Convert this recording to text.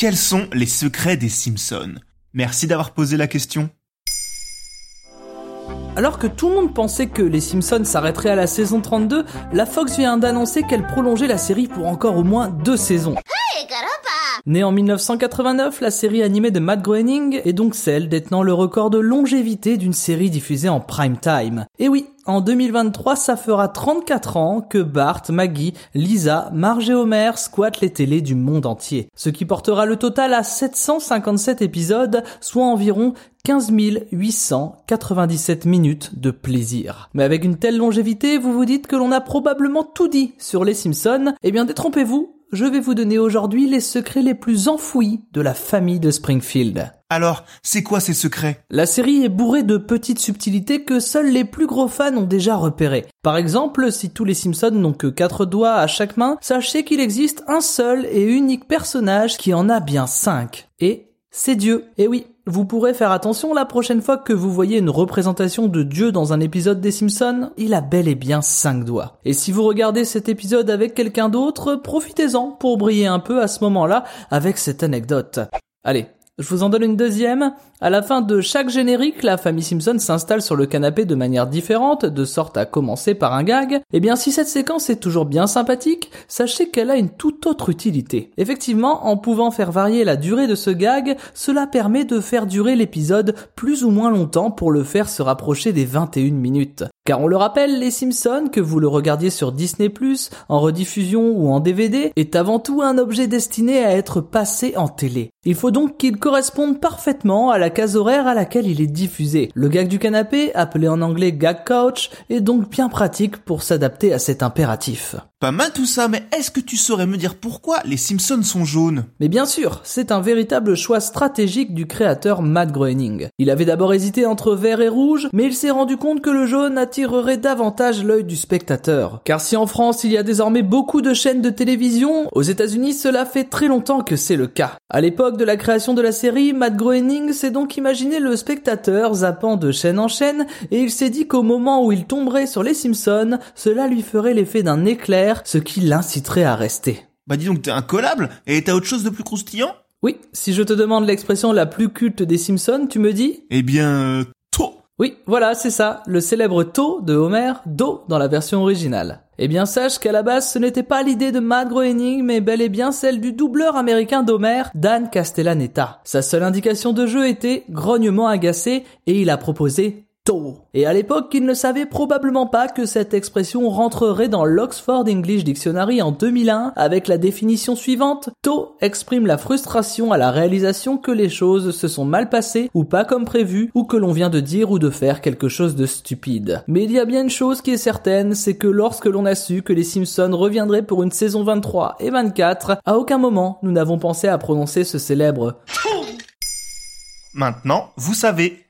Quels sont les secrets des Simpsons? Merci d'avoir posé la question. Alors que tout le monde pensait que les Simpsons s'arrêteraient à la saison 32, la Fox vient d'annoncer qu'elle prolongeait la série pour encore au moins deux saisons. Née en 1989, la série animée de Matt Groening est donc celle détenant le record de longévité d'une série diffusée en prime time. Et oui, en 2023, ça fera 34 ans que Bart, Maggie, Lisa, Marge et Homer squattent les télés du monde entier. Ce qui portera le total à 757 épisodes, soit environ 15 897 minutes de plaisir. Mais avec une telle longévité, vous vous dites que l'on a probablement tout dit sur les Simpsons Eh bien détrompez-vous, je vais vous donner aujourd'hui les secrets les plus enfouis de la famille de Springfield. Alors, c'est quoi ces secrets? La série est bourrée de petites subtilités que seuls les plus gros fans ont déjà repérées. Par exemple, si tous les Simpsons n'ont que quatre doigts à chaque main, sachez qu'il existe un seul et unique personnage qui en a bien cinq. Et c'est Dieu. Et oui, vous pourrez faire attention la prochaine fois que vous voyez une représentation de Dieu dans un épisode des Simpsons, il a bel et bien 5 doigts. Et si vous regardez cet épisode avec quelqu'un d'autre, profitez-en pour briller un peu à ce moment-là avec cette anecdote. Allez, je vous en donne une deuxième. À la fin de chaque générique, la famille Simpson s'installe sur le canapé de manière différente, de sorte à commencer par un gag. Eh bien, si cette séquence est toujours bien sympathique, sachez qu'elle a une toute autre utilité. Effectivement, en pouvant faire varier la durée de ce gag, cela permet de faire durer l'épisode plus ou moins longtemps pour le faire se rapprocher des 21 minutes. Car on le rappelle, les Simpsons, que vous le regardiez sur Disney+, en rediffusion ou en DVD, est avant tout un objet destiné à être passé en télé. Il faut donc qu'il corresponde parfaitement à la case horaire à laquelle il est diffusé. Le gag du canapé, appelé en anglais gag couch, est donc bien pratique pour s'adapter à cet impératif. Pas mal tout ça, mais est-ce que tu saurais me dire pourquoi les Simpsons sont jaunes? Mais bien sûr, c'est un véritable choix stratégique du créateur Matt Groening. Il avait d'abord hésité entre vert et rouge, mais il s'est rendu compte que le jaune attirerait davantage l'œil du spectateur. Car si en France il y a désormais beaucoup de chaînes de télévision, aux États-Unis cela fait très longtemps que c'est le cas. À l'époque de la création de la série, Matt Groening s'est donc imaginé le spectateur zappant de chaîne en chaîne et il s'est dit qu'au moment où il tomberait sur les Simpsons, cela lui ferait l'effet d'un éclair ce qui l'inciterait à rester. Bah dis donc t'es incollable et t'as autre chose de plus croustillant? Oui, si je te demande l'expression la plus culte des Simpsons, tu me dis? Eh bien, euh, Oui, voilà, c'est ça, le célèbre To de Homer, Do dans la version originale. Eh bien sache qu'à la base ce n'était pas l'idée de Matt Groening mais bel et bien celle du doubleur américain d'Homer, Dan Castellaneta. Sa seule indication de jeu était grognement agacé et il a proposé et à l'époque, il ne savait probablement pas que cette expression rentrerait dans l'Oxford English Dictionary en 2001 avec la définition suivante. To exprime la frustration à la réalisation que les choses se sont mal passées ou pas comme prévu ou que l'on vient de dire ou de faire quelque chose de stupide. Mais il y a bien une chose qui est certaine, c'est que lorsque l'on a su que les Simpsons reviendraient pour une saison 23 et 24, à aucun moment nous n'avons pensé à prononcer ce célèbre Maintenant, vous savez.